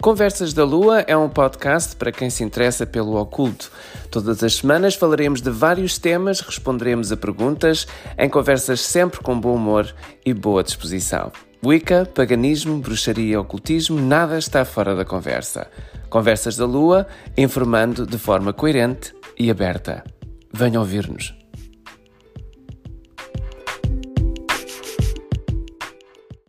Conversas da Lua é um podcast para quem se interessa pelo oculto. Todas as semanas falaremos de vários temas, responderemos a perguntas, em conversas sempre com bom humor e boa disposição. Wicca, paganismo, bruxaria e ocultismo, nada está fora da conversa. Conversas da Lua, informando de forma coerente e aberta. Venham ouvir-nos.